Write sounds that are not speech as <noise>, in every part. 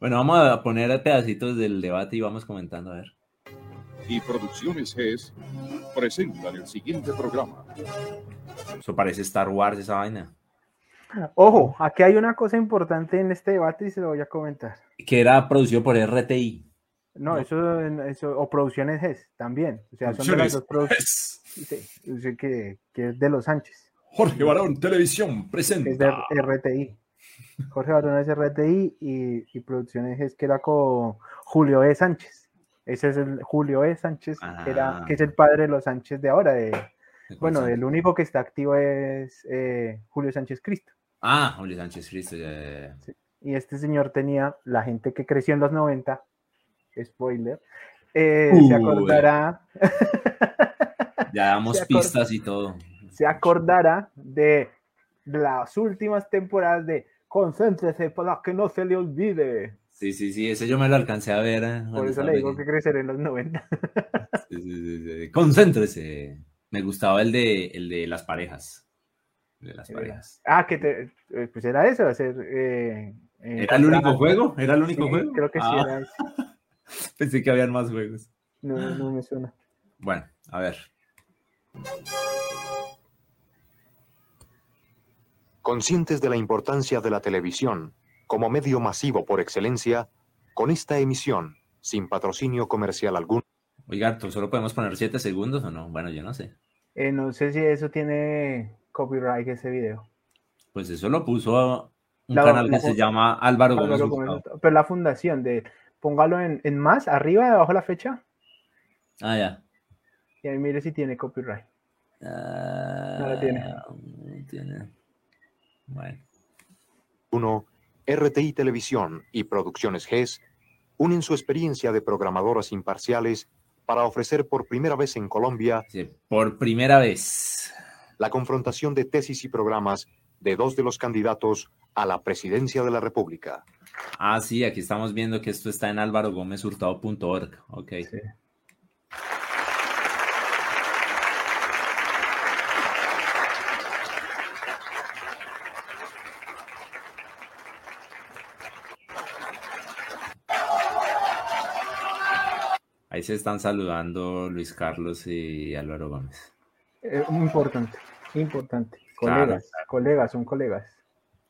Bueno, vamos a poner pedacitos del debate y vamos comentando a ver. Y Producciones GES presentan el siguiente programa. Eso parece Star Wars esa vaina. Ojo, aquí hay una cosa importante en este debate y se lo voy a comentar. Que era producido por RTI. No, Eso, eso, o Producciones GES también. O sea, son de las dos producciones. Sí, que, que es de los Sánchez. Jorge Barón Televisión presenta. Es de RTI. Jorge Barón es RTI y, y Producciones GES que era con Julio E. Sánchez. Ese es el Julio E. Sánchez, que, era, que es el padre de los Sánchez de ahora. De, bueno, el único que está activo es eh, Julio Sánchez Cristo. Ah, Julio Sánchez Cristo. Y este señor tenía, la gente que creció en los 90, spoiler, eh, se acordará. <laughs> ya damos pistas y todo. Se acordará de las últimas temporadas de Concéntrese para que no se le olvide. Sí, sí, sí, ese yo me lo alcancé a ver. ¿eh? Por eso le digo que crecer en los 90. <laughs> sí, sí, sí, Concéntrese. Me gustaba el de, el de las parejas de las parejas. Ah, que te, eh, pues era eso, hacer... Eh, ¿Era el único juego? ¿Era el único juego? Creo que sí ah. era eso. <laughs> Pensé que habían más juegos. No, no me suena. Bueno, a ver. Conscientes de la importancia de la televisión como medio masivo por excelencia, con esta emisión, sin patrocinio comercial alguno. Oiga, ¿solo podemos poner 7 segundos o no? Bueno, yo no sé. Eh, no sé si eso tiene copyright ese video. Pues eso lo puso un canal que se llama Álvaro, Gómez, Pero la fundación de póngalo en, en más, arriba, debajo la fecha. Ah, ya. Y ahí mire si tiene copyright. Ah, no lo tiene. No tiene. Bueno. Uno, RTI Televisión y Producciones GES unen su experiencia de programadoras imparciales para ofrecer por primera vez en Colombia. Sí, por primera vez la confrontación de tesis y programas de dos de los candidatos a la presidencia de la República. Ah, sí, aquí estamos viendo que esto está en álvarogómezhurtado.org. Ok. Sí. Ahí se están saludando Luis Carlos y Álvaro Gómez. Eh, muy importante, importante. Colegas, colegas, son colegas.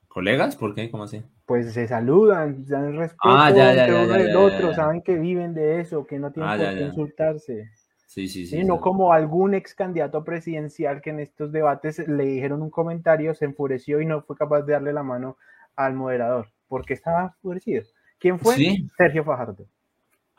¿Colegas? ¿Por qué? ¿Cómo así? Pues se saludan, dan respeto ah, ya, ya, entre uno y el otro, saben que viven de eso, que no tienen Ah, por qué insultarse. Sí, sí, sí. Sí, no sí. como algún ex candidato presidencial que en estos debates le dijeron un comentario, se enfureció y no fue capaz de darle la mano al moderador, porque estaba enfurecido. ¿Quién fue? Sí. Sergio Fajardo.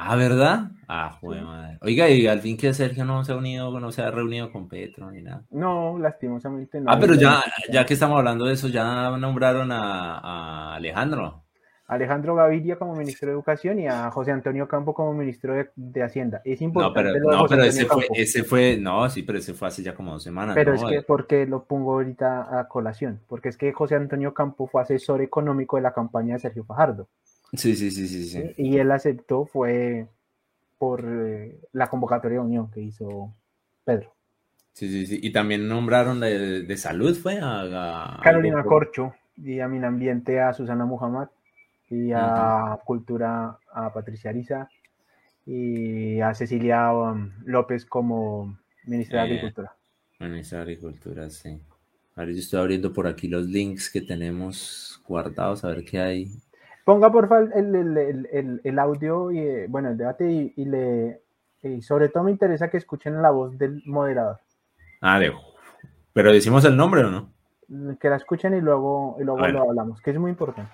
Ah, ¿verdad? Ah, joder, madre. Oiga, y al fin que Sergio no se ha unido, no se ha reunido con Petro ni nada. No, lastimosamente no. Ah, pero ya, ya que estamos hablando de eso, ya nombraron a, a Alejandro. Alejandro Gaviria como ministro de Educación y a José Antonio Campo como ministro de, de Hacienda. Es No, importante pero, lo de no, pero ese fue, Campo. ese fue, no, sí, pero ese fue hace ya como dos semanas. Pero ¿no? es que, porque lo pongo ahorita a colación? Porque es que José Antonio Campo fue asesor económico de la campaña de Sergio Fajardo. Sí, sí, sí, sí, sí. Y él aceptó, fue por eh, la convocatoria de unión que hizo Pedro. Sí, sí, sí. Y también nombraron de, de salud, fue a, a- Carolina Corcho y a Minambiente a Susana Muhammad y a Cultura a Patricia Ariza y a Cecilia um, López como ministra de Eh, Agricultura. Ministra de Agricultura, sí. Ahora yo estoy abriendo por aquí los links que tenemos guardados, a ver qué hay. Ponga por favor el, el- el- el- audio y eh, bueno el debate y, y le y sobre todo me interesa que escuchen la voz del moderador. Ah, de... Pero decimos el nombre o no? Que la escuchen y luego, y luego lo hablamos, que es muy importante.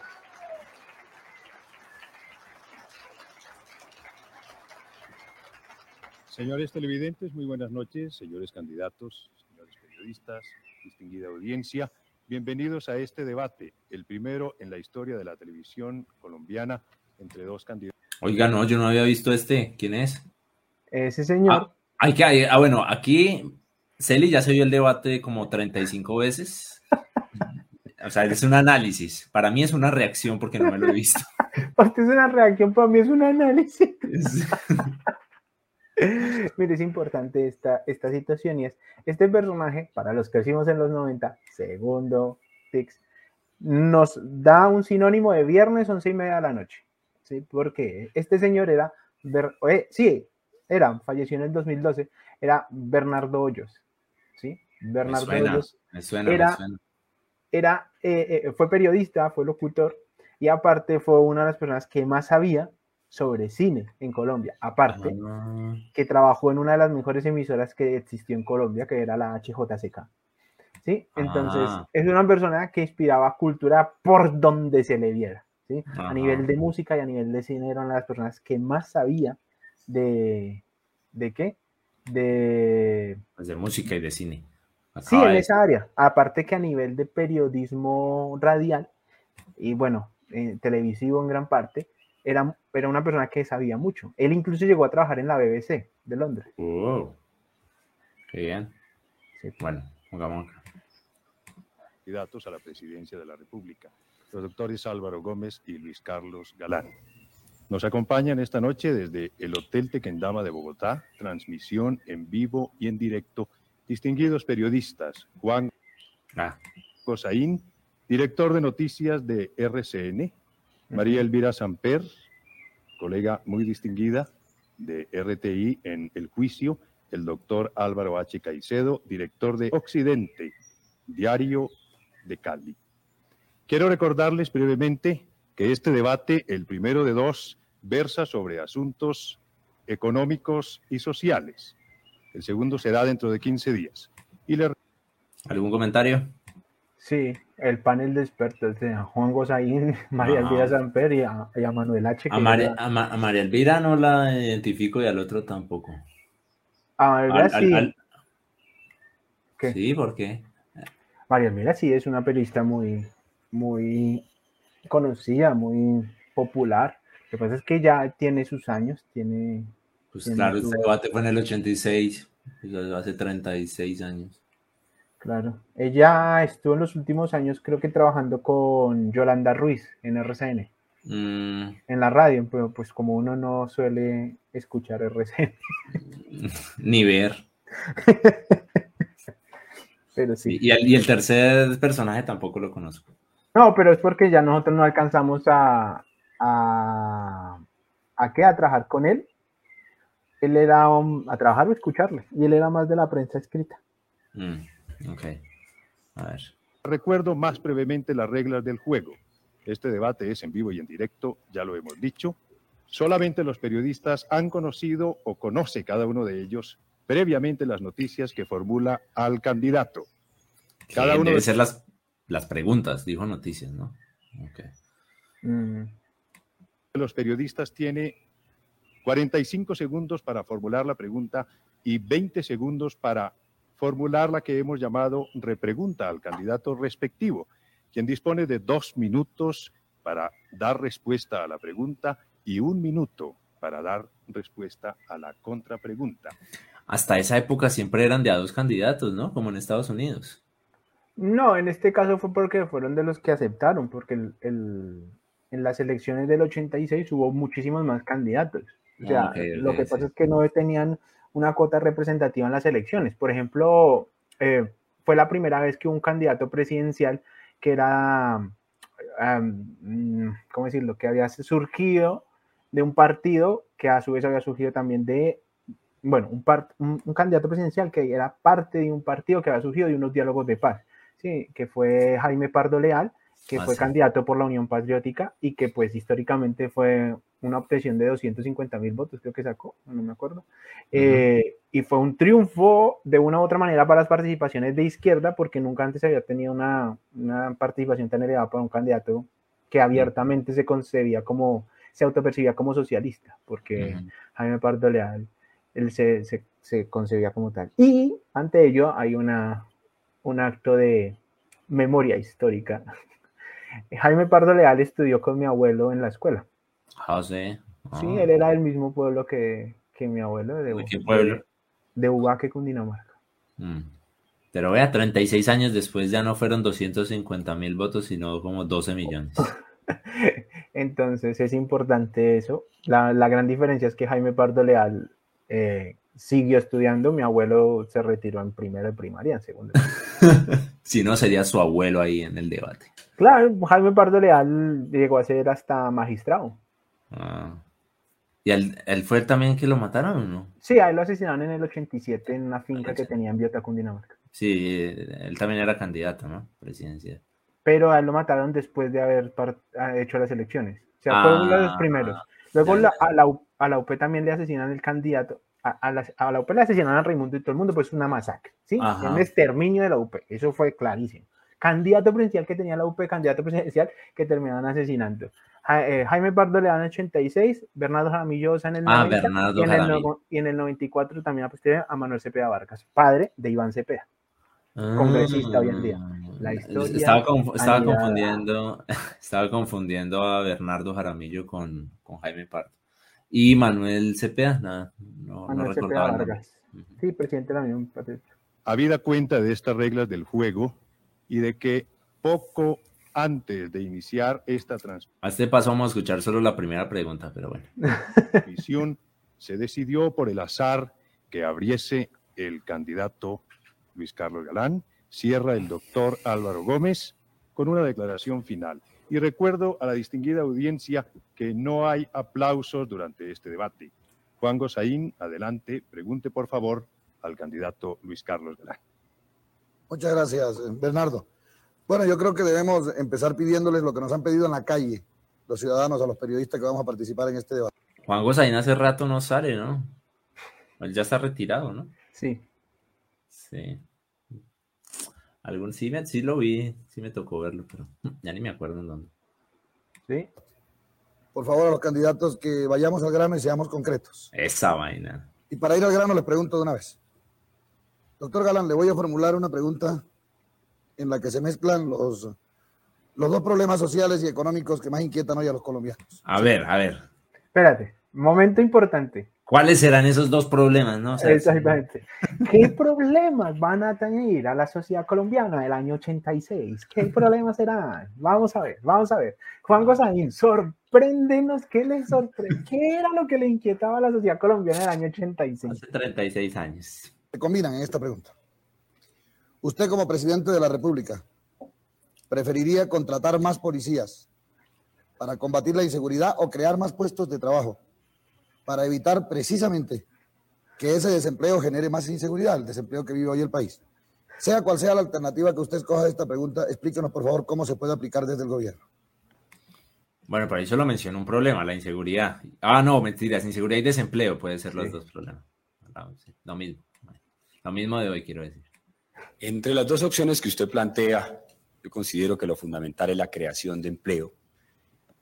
Señores televidentes, muy buenas noches, señores candidatos, señores periodistas, distinguida audiencia. Bienvenidos a este debate, el primero en la historia de la televisión colombiana entre dos candidatos. Oiga, no, yo no había visto este. ¿Quién es? Ese señor, Hay que, hay- ah, bueno, aquí Celi ya se vio el debate como 35 veces. O sea, es un análisis. Para mí es una reacción porque no me lo he visto. <laughs> para usted es una reacción, para mí es un análisis. Es- <laughs> Mire, es importante esta, esta situación y es, este personaje, para los que crecimos en los 90, segundo Tix, nos da un sinónimo de viernes 11 y media de la noche. ¿sí? Porque este señor era, eh, sí, era, falleció en el 2012, era Bernardo Hoyos, ¿sí? Bernardo Hoyos era, era eh, eh, fue periodista, fue locutor y aparte fue una de las personas que más sabía sobre cine en Colombia. Aparte, ah. que trabajó en una de las mejores emisoras que existió en Colombia, que era la HJCK. ¿Sí? Entonces, ah. es una persona que inspiraba cultura por donde se le viera. ¿sí? A nivel de música y a nivel de cine eran las personas que más sabía de... ¿De qué? De... Pues de música y de cine. sí, en esa área. Aparte que a nivel de periodismo radial y bueno, eh, televisivo en gran parte, era, era una persona que sabía mucho. Él incluso llegó a trabajar en la BBC de Londres. Oh, qué bien. Bueno, pongamos Candidatos a la presidencia de la República, los doctores Álvaro Gómez y Luis Carlos Galán. Nos acompañan esta noche desde el Hotel Tequendama de Bogotá, transmisión en vivo y en directo, distinguidos periodistas Juan ah. Cosaín, director de noticias de RCN, María Elvira Samper, colega muy distinguida de RTI en el juicio, el doctor Álvaro H. Caicedo, director de Occidente, Diario de Cali. Quiero recordarles brevemente que este debate, el primero de dos, versa sobre asuntos económicos y sociales. El segundo será dentro de 15 días. Y ¿Algún comentario? Sí, el panel de expertos de Juan Gozaín, <laughs> María Elvira Samper y a, Manuel H. A, María Elvira no la identifico y al otro tampoco. A María Elvira sí. Sí, ¿por qué? María Elvira sí es una periodista muy, muy conocida, muy popular. Lo que pasa es que ya tiene sus años, tiene... Pues claro, este debate fue en el 86, pues hace 36 años. Claro. Ella estuvo en los últimos años, creo que trabajando con Yolanda Ruiz en RCN. Mm. En la radio, pero pues como uno no suele escuchar RCN. <laughs> Ni ver. <laughs> pero sí. Y, el, tercer personaje tampoco lo conozco. No, pero es porque ya nosotros no alcanzamos a. a. a qué? A trabajar con él. Él era a trabajar o escucharle. Y él era más de la prensa escrita. Mm. Ok. A ver. Recuerdo más brevemente las reglas del juego. Este debate es en vivo y en directo, ya lo hemos dicho. Solamente los periodistas han conocido o conoce cada uno de ellos previamente las noticias que formula al candidato. Cada uno debe ser las, las preguntas, dijo noticias, ¿no? Okay. Mm. Los periodistas tiene 45 segundos para formular la pregunta y 20 segundos para formular la que hemos llamado repregunta al candidato respectivo, quien dispone de dos minutos para dar respuesta a la pregunta y un minuto para dar respuesta a la contrapregunta. Hasta esa época siempre eran de a dos candidatos, ¿no? Como en Estados Unidos. No, en este caso fue porque fueron de los que aceptaron, porque en las elecciones del 86 hubo muchísimos más candidatos. O sea, lo que pasa es que no tenían una cuota representativa en las elecciones. Por ejemplo, eh, fue la primera vez que un candidato presidencial que era, um, ¿cómo decirlo?, que había surgido de un partido que a su vez había surgido también de, bueno, un, un, candidato presidencial que era parte de un partido que había surgido de unos diálogos de paz, ¿sí? que fue Jaime Pardo Leal, que ah, fue candidato por la Unión Patriótica y que pues históricamente fue una obtención de 250 mil votos, creo que sacó, no me acuerdo. Eh, y fue un triunfo de una u otra manera para las participaciones de izquierda, porque nunca antes había tenido una, una participación tan elevada para un candidato que abiertamente se concebía como, se autopercibía como socialista, porque Jaime Pardo Leal, él se, se, se, concebía como tal. Y ante ello hay una, un acto de memoria histórica. <laughs> Jaime Pardo Leal estudió con mi abuelo en la escuela. Ah, sí. Ah. él era del mismo pueblo que, que mi abuelo. ¿De, ¿De qué pueblo? De, Ubaque, Cundinamarca. Mm. Pero vea, 36 años después ya no fueron 250 mil votos, sino como 12 millones. <laughs> Entonces es importante eso. La, la, gran diferencia es que Jaime Pardo Leal eh, siguió estudiando, mi abuelo se retiró en primero de primaria, en segundo. <laughs> si no, sería su abuelo ahí en el debate. Claro, Jaime Pardo Leal llegó a ser hasta magistrado. Ah. ¿Y él, fue también que lo mataron o no? Sí, a él lo asesinaron en el 87 en una finca que tenía en Biota, Cundinamarca. Sí, él también era candidato, ¿no? Presidencial. Pero a él lo mataron después de haber hecho las elecciones. O sea, fue uno de los ah, primeros. Luego a, la, a, la, UP también le asesinan el candidato. A, la, a la UP le asesinaron a Raimundo y todo el mundo, pues una masacre, ¿sí? Un exterminio de la UP. Eso fue clarísimo. Candidato presidencial que tenía la UP, candidato presidencial que terminaron asesinando. Eh, Jaime Pardo le dan 86, Bernardo Jaramillo en el 90 ah, y, en el, y, en el, 94 también aposté a Manuel Cepeda Vargas, padre de Iván Cepeda, congresista hoy en día. La historia estaba, confundiendo, <laughs> estaba confundiendo a Bernardo Jaramillo con, con, Jaime Pardo. Y Manuel Cepeda, nada, no, Manuel Cepeda Vargas. Sí, presidente de la Unión Habida cuenta de estas reglas del juego y de que poco antes de iniciar esta transmisión. A este paso vamos a escuchar solo la primera pregunta, pero bueno. se decidió por el azar que abriese el candidato Luis Carlos Galán, cierra el doctor Álvaro Gómez con una declaración final. Y recuerdo a la distinguida audiencia que no hay aplausos durante este debate. Juan Gosaín, adelante, pregunte por favor al candidato Luis Carlos Galán. Muchas gracias, Bernardo. Bueno, yo creo que debemos empezar pidiéndoles lo que nos han pedido en la calle los ciudadanos, a los periodistas que vamos a participar en este debate. Juan Gozaín hace rato no sale, ¿no? Él ya está retirado, ¿no? Sí. Sí. Algún sí, sí lo vi, sí me tocó verlo, pero ya ni me acuerdo en dónde. Sí. Por favor, a los candidatos que vayamos al grano y seamos concretos. Esa vaina. Y para ir al grano les pregunto de una vez. Doctor Galán, le voy a formular una pregunta en la que se mezclan los, los dos problemas sociales y económicos que más inquietan hoy a los colombianos. A ver, a ver. Espérate, momento importante. ¿Cuáles serán esos dos problemas? No? Exactamente. ¿Qué <laughs> problemas van a tener a la sociedad colombiana del año 86? ¿Qué <laughs> problemas serán? Vamos a ver, vamos a ver. Juan Gozaín, sorpréndenos, ¿qué le sorprende? ¿Qué era lo que le inquietaba a la sociedad colombiana del año 86? Hace 36 años. Se combinan en esta pregunta. Usted como presidente de la República, ¿preferiría contratar más policías para combatir la inseguridad o crear más puestos de trabajo para evitar precisamente que ese desempleo genere más inseguridad, el desempleo que vive hoy el país? Sea cual sea la alternativa que usted escoja de esta pregunta, explíquenos por favor cómo se puede aplicar desde el gobierno. Bueno, por ahí solo mencionó un problema, la inseguridad. Ah, no, mentiras, inseguridad y desempleo pueden ser los dos problemas. Lo mismo. Lo mismo de hoy, quiero decir. Entre las dos opciones que usted plantea, yo considero que lo fundamental es la creación de empleo,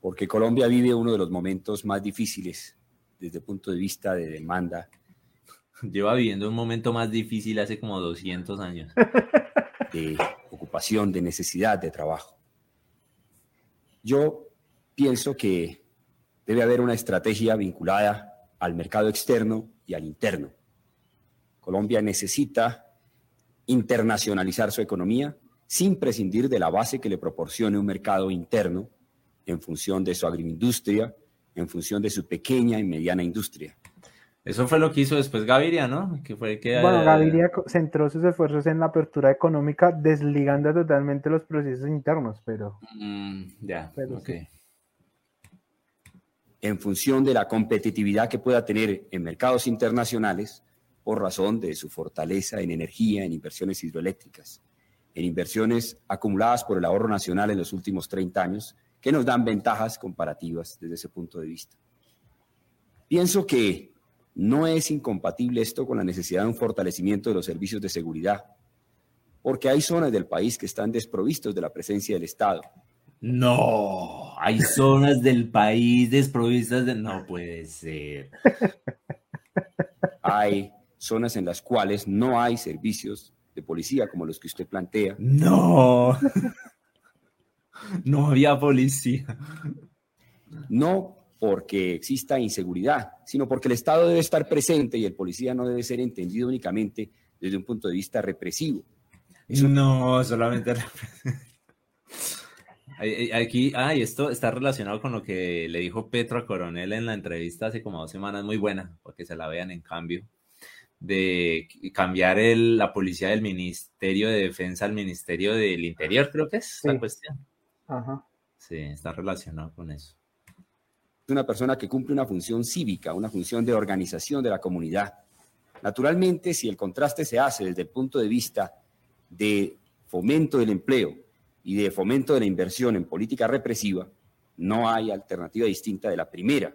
porque Colombia vive uno de los momentos más difíciles desde el punto de vista de demanda. Lleva viviendo un momento más difícil hace como 200 años. <laughs> De ocupación, de necesidad de trabajo. Yo pienso que debe haber una estrategia vinculada al mercado externo y al interno. Colombia necesita internacionalizar su economía sin prescindir de la base que le proporcione un mercado interno en función de su agroindustria, en función de su pequeña y mediana industria. Eso fue lo que hizo después Gaviria, ¿no? Que fue que, bueno, eh, Gaviria centró sus esfuerzos en la apertura económica, desligando totalmente los procesos internos, pero... Mm, ya, ok. En función de la competitividad que pueda tener en mercados internacionales, por razón de su fortaleza en energía, en inversiones hidroeléctricas, en inversiones acumuladas por el ahorro nacional en los últimos 30 años, que nos dan ventajas comparativas desde ese punto de vista. Pienso que no es incompatible esto con la necesidad de un fortalecimiento de los servicios de seguridad, porque hay zonas del país que están desprovistos de la presencia del Estado. No, hay zonas del país desprovistas de... No puede ser. Hay zonas en las cuales no hay servicios de policía como los que usted plantea. No, <laughs> no había policía. No porque exista inseguridad, sino porque el Estado debe estar presente y el policía no debe ser entendido únicamente desde un punto de vista represivo. No, solamente Aquí, ay, esto está relacionado con lo que le dijo Petro a Coronel en la entrevista hace como dos semanas, muy buena, porque se la vean en cambio de cambiar el, la policía del Ministerio de Defensa al Ministerio del Interior, creo que es la cuestión. Ajá. Sí, está relacionado con eso. una persona que cumple una función cívica, una función de organización de la comunidad. Naturalmente, si el contraste se hace desde el punto de vista de fomento del empleo y de fomento de la inversión en política represiva, no hay alternativa distinta de la primera.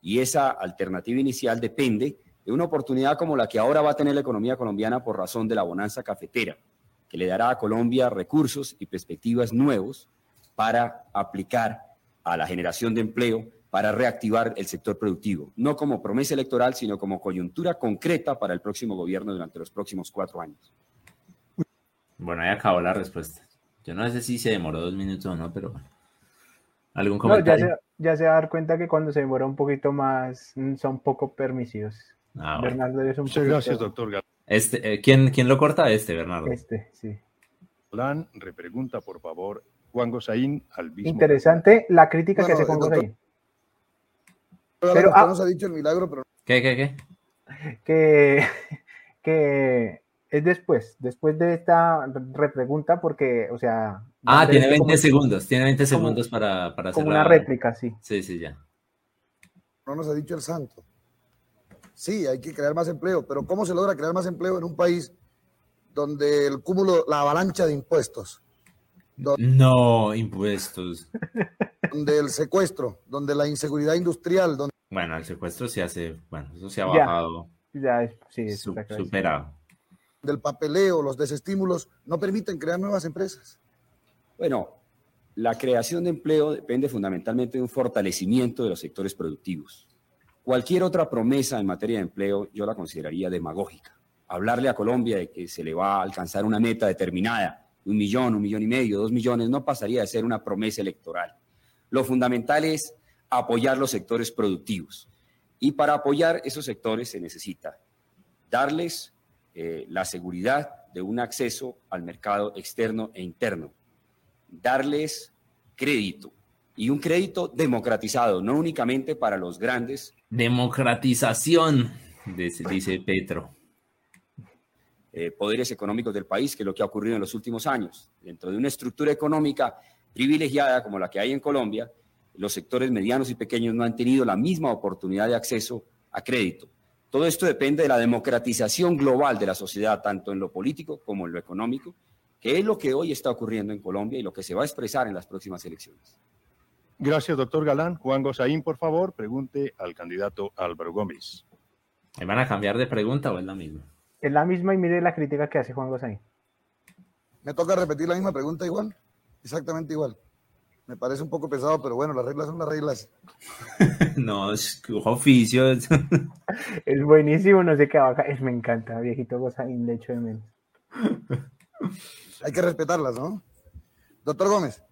Y esa alternativa inicial depende de una oportunidad como la que ahora va a tener la economía colombiana por razón de la bonanza cafetera, que le dará a Colombia recursos y perspectivas nuevos para aplicar a la generación de empleo, para reactivar el sector productivo, no como promesa electoral, sino como coyuntura concreta para el próximo gobierno durante los próximos cuatro años. Bueno, ahí acabó la respuesta. Yo no sé si se demoró dos minutos o no, pero ¿Algún comentario? ya, se, va a dar cuenta que cuando se demora un poquito más mm, son poco permisivos. Ah, Bernardo es un Muchas gracias, doctor. Este, eh, ¿quién, ¿Quién lo corta? Este, Bernardo. Este, sí. Plan, repregunta, por favor, Juan Gosaín al mismo. Interesante la crítica que hace Juan Gosaín. Pero, ah, nos ha dicho el milagro, pero... ¿Qué, qué, qué? Que, <laughs> que es después, después de esta repregunta, porque, o sea... Ah, tiene 20 segundos, tiene 20 segundos para, para hacer Como una réplica, sí. Sí, sí, ya. No nos ha dicho el santo. Sí, hay que crear más empleo, pero ¿cómo se logra crear más empleo en un país donde el cúmulo, la avalancha de impuestos? no, impuestos. Donde el secuestro, donde la inseguridad industrial. Donde... Bueno, el secuestro se hace, bueno, eso se ha bajado. Ya, ya sí, es superado del papeleo, los desestímulos, no permiten crear nuevas empresas? Bueno, la creación de empleo depende fundamentalmente de un fortalecimiento de los sectores productivos. Cualquier otra promesa en materia de empleo yo la consideraría demagógica. Hablarle a Colombia de que se le va a alcanzar una meta determinada, un millón, un millón y medio, dos millones, no pasaría de ser una promesa electoral. Lo fundamental es apoyar los sectores productivos. Y para apoyar esos sectores se necesita darles eh, la seguridad de un acceso al mercado externo e interno, darles crédito y un crédito democratizado, no únicamente para los grandes. Democratización, dice Petro. Eh, poderes económicos del país, que es lo que ha ocurrido en los últimos años. Dentro de una estructura económica privilegiada como la que hay en Colombia, los sectores medianos y pequeños no han tenido la misma oportunidad de acceso a crédito. Todo esto depende de la democratización global de la sociedad, tanto en lo político como en lo económico, que es lo que hoy está ocurriendo en Colombia y lo que se va a expresar en las próximas elecciones. Gracias, doctor Galán. Juan Gozaín, por favor, pregunte al candidato Álvaro Gómez. ¿Me van a cambiar de pregunta o es la misma? Es la misma y mire la crítica que hace Juan Gozaín. ¿Me toca repetir la misma pregunta igual? Exactamente igual. Me parece un poco pesado, pero bueno, las reglas son las reglas. <laughs> no, es oficio. <laughs> es buenísimo, no sé qué va es, Me encanta, viejito cosa de hecho de menos. Hay que respetarlas, ¿no? Doctor Gómez,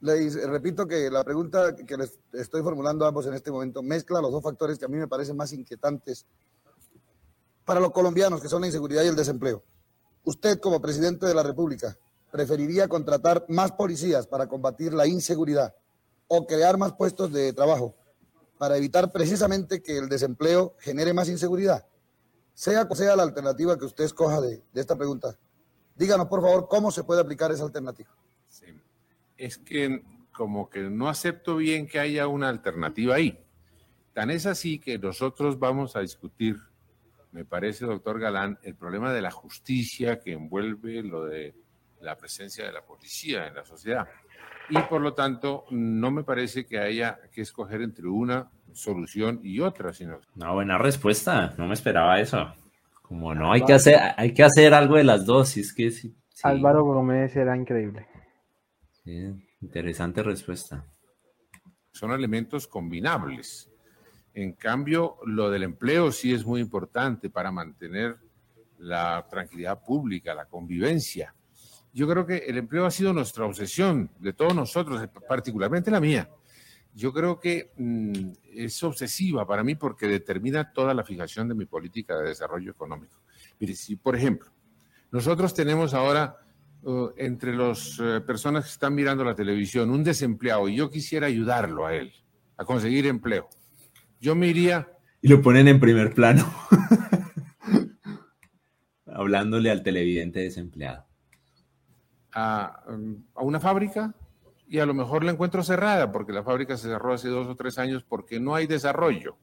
le repito que la pregunta que les estoy formulando a ambos en este momento mezcla los dos factores que a mí me parecen más inquietantes para los colombianos, que son la inseguridad y el desempleo. Usted, como presidente de la República, preferiría contratar más policías para combatir la inseguridad o crear más puestos de trabajo para evitar precisamente que el desempleo genere más inseguridad? Sea cual sea la alternativa que usted escoja de, esta pregunta, díganos por favor cómo se puede aplicar esa alternativa. Sí. Es que como que no acepto bien que haya una alternativa ahí. Tan es así que nosotros vamos a discutir, me parece, doctor Galán, el problema de la justicia que envuelve lo de la presencia de la policía en la sociedad. Y por lo tanto, no me parece que haya que escoger entre una solución y otra, sino... Una buena respuesta, no me esperaba eso. Como no, hay que hacer, hay que hacer algo de las dos, es que sí, Álvaro Gómez era increíble. Interesante respuesta. Son elementos combinables. En cambio, lo del empleo sí es muy importante para mantener la tranquilidad pública, la convivencia yo creo que el empleo ha sido nuestra obsesión de todos nosotros, particularmente la mía. Yo creo que mm, es obsesiva para mí porque determina toda la fijación de mi política de desarrollo económico. Mire, si por ejemplo, nosotros tenemos ahora uh, entre las eh, personas que están mirando la televisión un desempleado y yo quisiera ayudarlo a él a conseguir empleo, yo me iría... Y lo ponen en primer plano, <laughs> hablándole al televidente desempleado a, una fábrica y a lo mejor la encuentro cerrada porque la fábrica se cerró hace dos o tres años porque no hay desarrollo.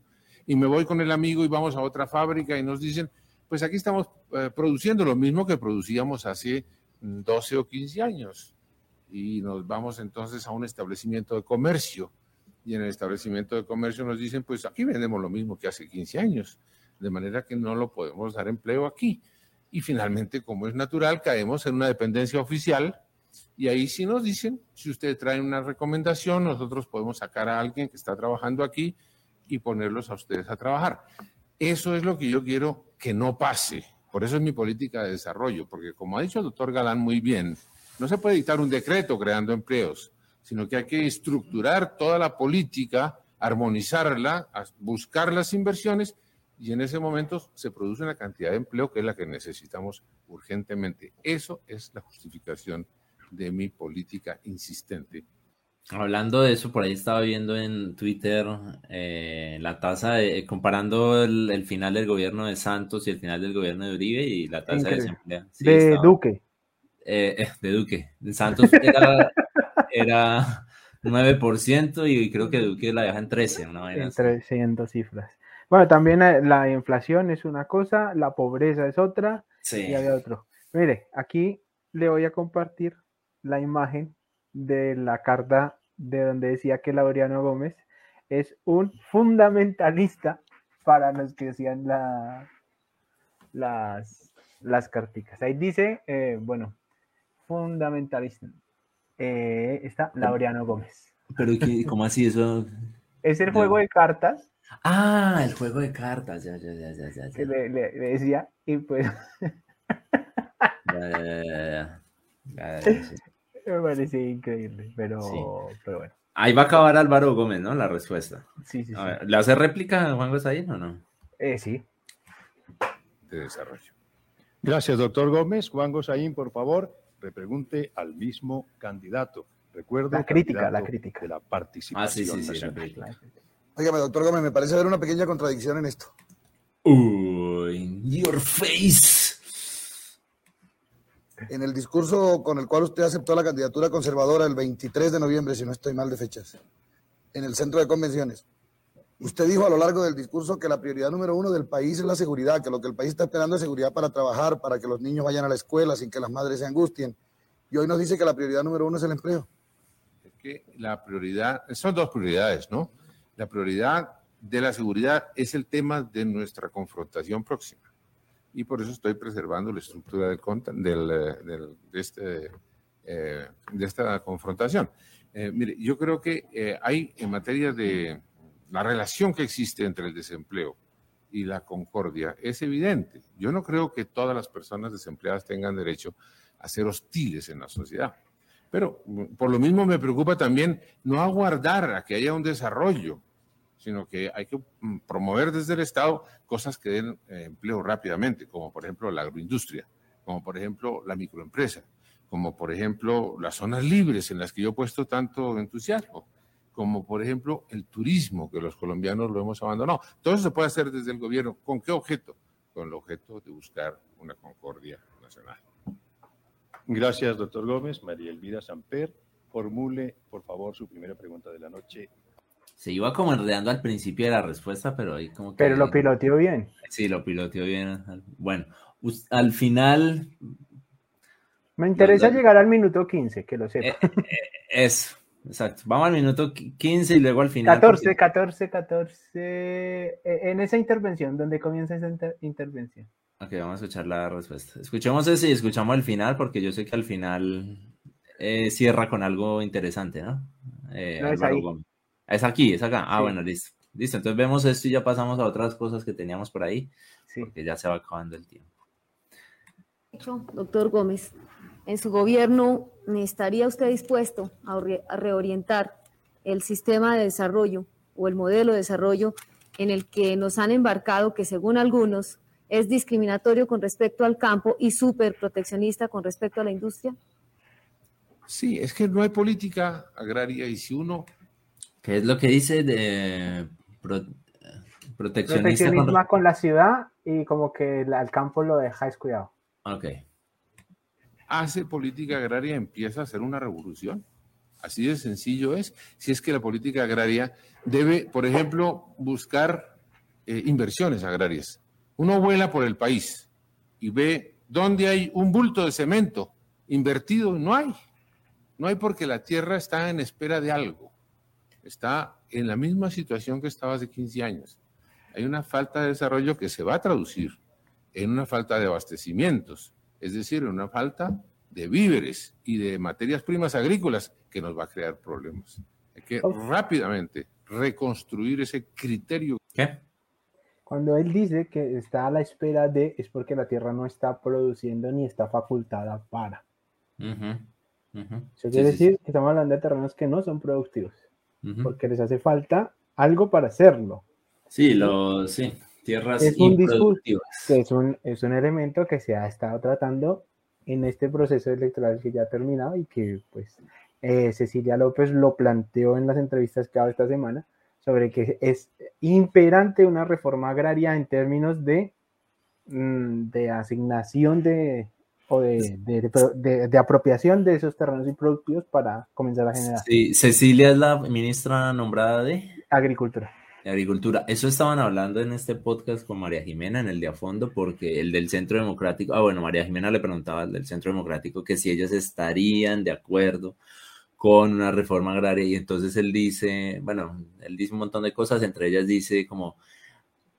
Y me voy con el amigo y vamos a otra fábrica y nos dicen, pues aquí estamos eh, produciendo lo mismo que producíamos hace 12 o 15 años. Y nos vamos entonces a un establecimiento de comercio. Y en el establecimiento de comercio nos dicen, pues aquí vendemos lo mismo que hace 15 años. De manera que no lo podemos dar empleo aquí. Y finalmente, como es natural, caemos en una dependencia oficial y ahí sí nos dicen, si usted trae una recomendación, nosotros podemos sacar a alguien que está trabajando aquí y ponerlos a ustedes a trabajar. Eso es lo que yo quiero que no pase. Por eso es mi política de desarrollo, porque como ha dicho el doctor Galán muy bien, no se puede dictar un decreto creando empleos, sino que hay que estructurar toda la política, armonizarla, buscar las inversiones y en ese momento se produce una cantidad de empleo que es la que necesitamos urgentemente. Eso es la justificación de mi política insistente. Hablando de eso, por ahí estaba viendo en Twitter eh, la tasa, de, comparando el, final del gobierno de Santos y el final del gobierno de Uribe y la tasa de desempleo. de Duque. Eh, eh, de Duque. Santos era, <laughs> era 9% y creo que Duque la deja en 13. Una en 300 cifras. Bueno, también la inflación es una cosa, la pobreza es otra sí. y había otro. Mire, aquí le voy a compartir la imagen de la carta de donde decía que Laureano Gómez es un fundamentalista para los que decían la, las, las carticas. Ahí dice, eh, bueno, fundamentalista. Eh, está Laureano Gómez. Pero ¿cómo así eso? Es el juego de cartas. Ah, el juego de cartas, ya, ya, ya, ya, ya. le, le, decía, y pues. ya, ya, ya, ya. Me parecía increíble, pero, pero bueno. Ahí va a acabar Álvaro Gómez, ¿no? La respuesta. Sí, sí, sí. ¿Le hace réplica a Juan Gosaín o no? Eh, sí. De desarrollo. Gracias, doctor Gómez. Juan Gosaín, por favor, repregunte al mismo candidato. Recuerda la crítica, la crítica. De la participación. Ah, sí, sí, sí. Óigame, doctor Gómez, me parece haber una pequeña contradicción en esto. Uy, your face en el discurso con el cual usted aceptó la candidatura conservadora el 23 de noviembre, si no estoy mal de fechas, en el centro de convenciones. Usted dijo a lo largo del discurso que la prioridad número uno del país es la seguridad, que lo que el país está esperando es seguridad para trabajar, para que los niños vayan a la escuela sin que las madres se angustien. Y hoy nos dice que la prioridad número uno es el empleo. Es que la prioridad, son dos prioridades, ¿no? La prioridad de la seguridad es el tema de nuestra confrontación próxima y por eso estoy preservando la estructura del, del, del, de, este, eh, de esta confrontación. Eh, mire, yo creo que eh, hay en materia de la relación que existe entre el desempleo y la concordia es evidente. Yo no creo que todas las personas desempleadas tengan derecho a ser hostiles en la sociedad. Pero por lo mismo me preocupa también no aguardar a que haya un desarrollo sino que hay que mm, promover desde el Estado cosas que den eh, empleo rápidamente, como por ejemplo la agroindustria, como por ejemplo la microempresa, como por ejemplo las zonas libres en las que yo he puesto tanto entusiasmo, como por ejemplo el turismo, que los colombianos lo hemos abandonado. Todo eso se puede hacer desde el gobierno. ¿Con qué objeto? Con el objeto de buscar una concordia nacional. Gracias, doctor Gómez. María Elvira Samper, formule, por favor, su primera pregunta de la noche se iba como enredando al principio de la respuesta, pero ahí como que... Pero lo piloteó bien. Sí, lo piloteó bien. Bueno, al final... Me interesa llegar al minuto 15, que lo sepa. Eh, eh, eso, exacto. Vamos al minuto 15 y luego al final. 14, 14, 14. En esa intervención, ¿dónde comienza esa intervención? Ok, vamos a escuchar la respuesta. Escuchemos ese y escuchamos el final, porque yo sé que al final eh, cierra con algo interesante, ¿no? no es ahí. Es aquí, es acá. Ah, bueno, listo. Listo, entonces vemos esto y ya pasamos a otras cosas que teníamos por ahí, sí. porque ya se va acabando el tiempo. Doctor Gómez, en su gobierno, ¿estaría usted dispuesto a, reorientar el sistema de desarrollo o el modelo de desarrollo en el que nos han embarcado, que según algunos es discriminatorio con respecto al campo y súper proteccionista con respecto a la industria? Sí, es que no hay política agraria y si uno ¿Qué es lo que dice de proteccionista proteccionismo con... la ciudad y como que al campo lo deja descuidado. Ok. Hace política agraria, empieza a hacer una revolución. Así de sencillo es. Si es que la política agraria debe, por ejemplo, buscar eh, inversiones agrarias. Uno vuela por el país y ve dónde hay un bulto de cemento invertido, no hay. No hay porque la tierra está en espera de algo. Está en la misma situación que estaba hace 15 años. Hay una falta de desarrollo que se va a traducir en una falta de abastecimientos, es decir, en una falta de víveres y de materias primas agrícolas que nos va a crear problemas. Hay que rápidamente reconstruir ese criterio. ¿Qué? Cuando él dice que está a la espera de, es porque la tierra no está produciendo ni está facultada para. Eso quiere decir que estamos hablando de terrenos que no son productivos, porque les hace falta algo para hacerlo. Sí, lo, sí, tierras es un es un, es un elemento que se ha estado tratando en este proceso electoral que ya ha terminado y que pues eh, Cecilia López lo planteó en las entrevistas que ha dado esta semana sobre que es imperante una reforma agraria en términos de, mm, de asignación de, o de, de, de, apropiación de esos terrenos improductivos para comenzar a generar. Sí, Cecilia es la ministra nombrada de Agricultura agricultura. Eso estaban hablando en este podcast con María Jimena en el de a fondo, porque el del Centro Democrático, ah, bueno, María Jimena le preguntaba al del Centro Democrático que si ellos estarían de acuerdo con una reforma agraria y entonces él dice, bueno, él dice un montón de cosas, entre ellas dice como,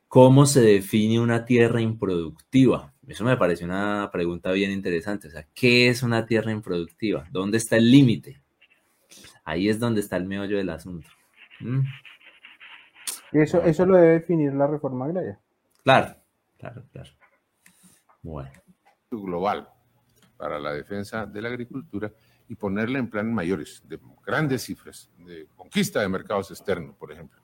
¿cómo se define una tierra improductiva? Eso me parece una pregunta bien interesante, o sea, ¿qué es una tierra improductiva? ¿Dónde está el límite? Ahí es donde está el meollo del asunto. ¿Mm? Eso, eso lo debe definir la reforma agraria. Claro, claro, claro. Bueno. Global para la defensa de la agricultura y ponerla en planes mayores, de grandes cifras, de conquista de mercados externos, por ejemplo.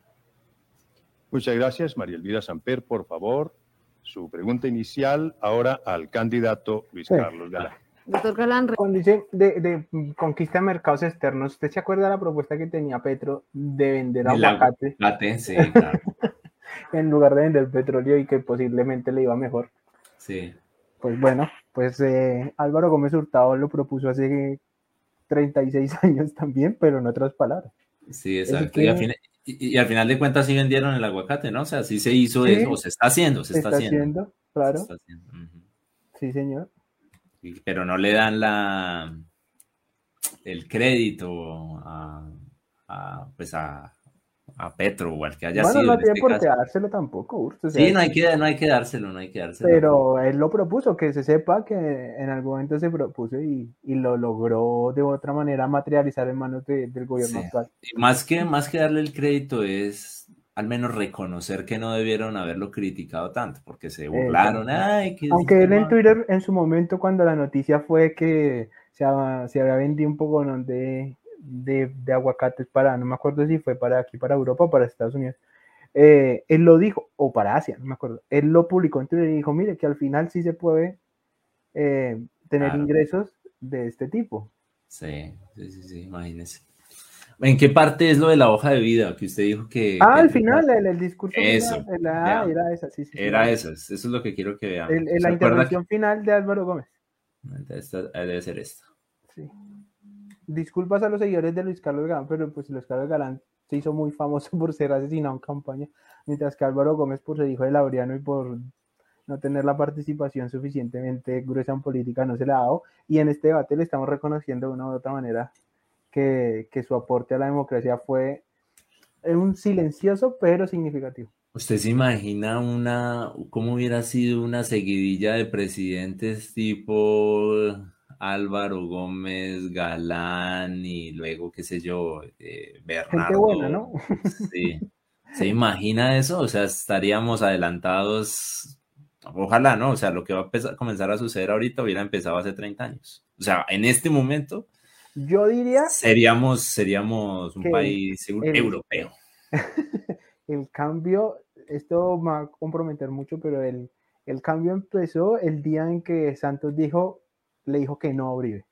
Muchas gracias, María Elvira Samper. Por favor, su pregunta inicial ahora al candidato Luis Carlos Galán. Doctor Galán. Cuando dice de, conquista de mercados externos, ¿usted se acuerda de la propuesta que tenía Petro de vender aguacate? sí, <laughs> en lugar de vender petróleo y que posiblemente le iba mejor. Sí. Pues bueno, pues eh, Álvaro Gómez Hurtado lo propuso hace 36 <laughs> años también, pero en otras palabras. Sí, exacto. Y, al final, de cuentas sí vendieron el aguacate, ¿no? O sea, sí se hizo eso, o se está haciendo, se, está, haciendo. Claro. Sí, señor pero no le dan la el crédito a, pues a, Petro o al que haya bueno, sido. No tiene este por qué dárselo tampoco, sí, no hay, que, no hay que dárselo, no hay que dárselo. Pero él lo propuso, que se sepa que en algún momento se propuso y, lo logró de otra manera materializar en manos del gobierno actual. Y más que, más que darle el crédito es al menos reconocer que no debieron haberlo criticado tanto, porque se burlaron. Aunque él en Twitter, en su momento, cuando la noticia fue que se, había vendido un poco de, de, aguacates para, no me acuerdo si fue para aquí, para Europa o para Estados Unidos, eh, él lo dijo, o para Asia, no me acuerdo, él lo publicó en Twitter y dijo, mire, que al final sí se puede eh, tener ingresos de este tipo. Sí, sí, sí, sí, imagínese. ¿En qué parte es lo de la hoja de vida que usted dijo que... Ah, al final, el, el discurso eso, la, era esa, sí, sí. Era esa, eso es lo que quiero que veamos. la intervención final de Álvaro Gómez. debe ser esta. Sí. Disculpas a los seguidores de Luis Carlos Galán, pero pues Luis Carlos Galán se hizo muy famoso <laughs> por ser asesinado en campaña, mientras que Álvaro Gómez por ser hijo de Laureano y por no tener la participación suficientemente gruesa en política no se le ha dado, y en este debate le estamos reconociendo de una u otra manera que, su aporte a la democracia fue un silencioso pero significativo. ¿Usted se imagina una, cómo hubiera sido una seguidilla de presidentes tipo Álvaro Gómez, Galán y luego, qué sé yo, eh, Bernardo? buena, ¿no? Sí. ¿Se imagina eso? O sea, estaríamos adelantados, ojalá, ¿no? O sea, lo que va a comenzar a suceder ahorita hubiera empezado hace 30 años. O sea, en este momento yo diría... Seríamos, seríamos un país europeo. <laughs> el cambio, esto va a comprometer mucho, pero el, el cambio empezó el día en que Santos dijo, le dijo que no a.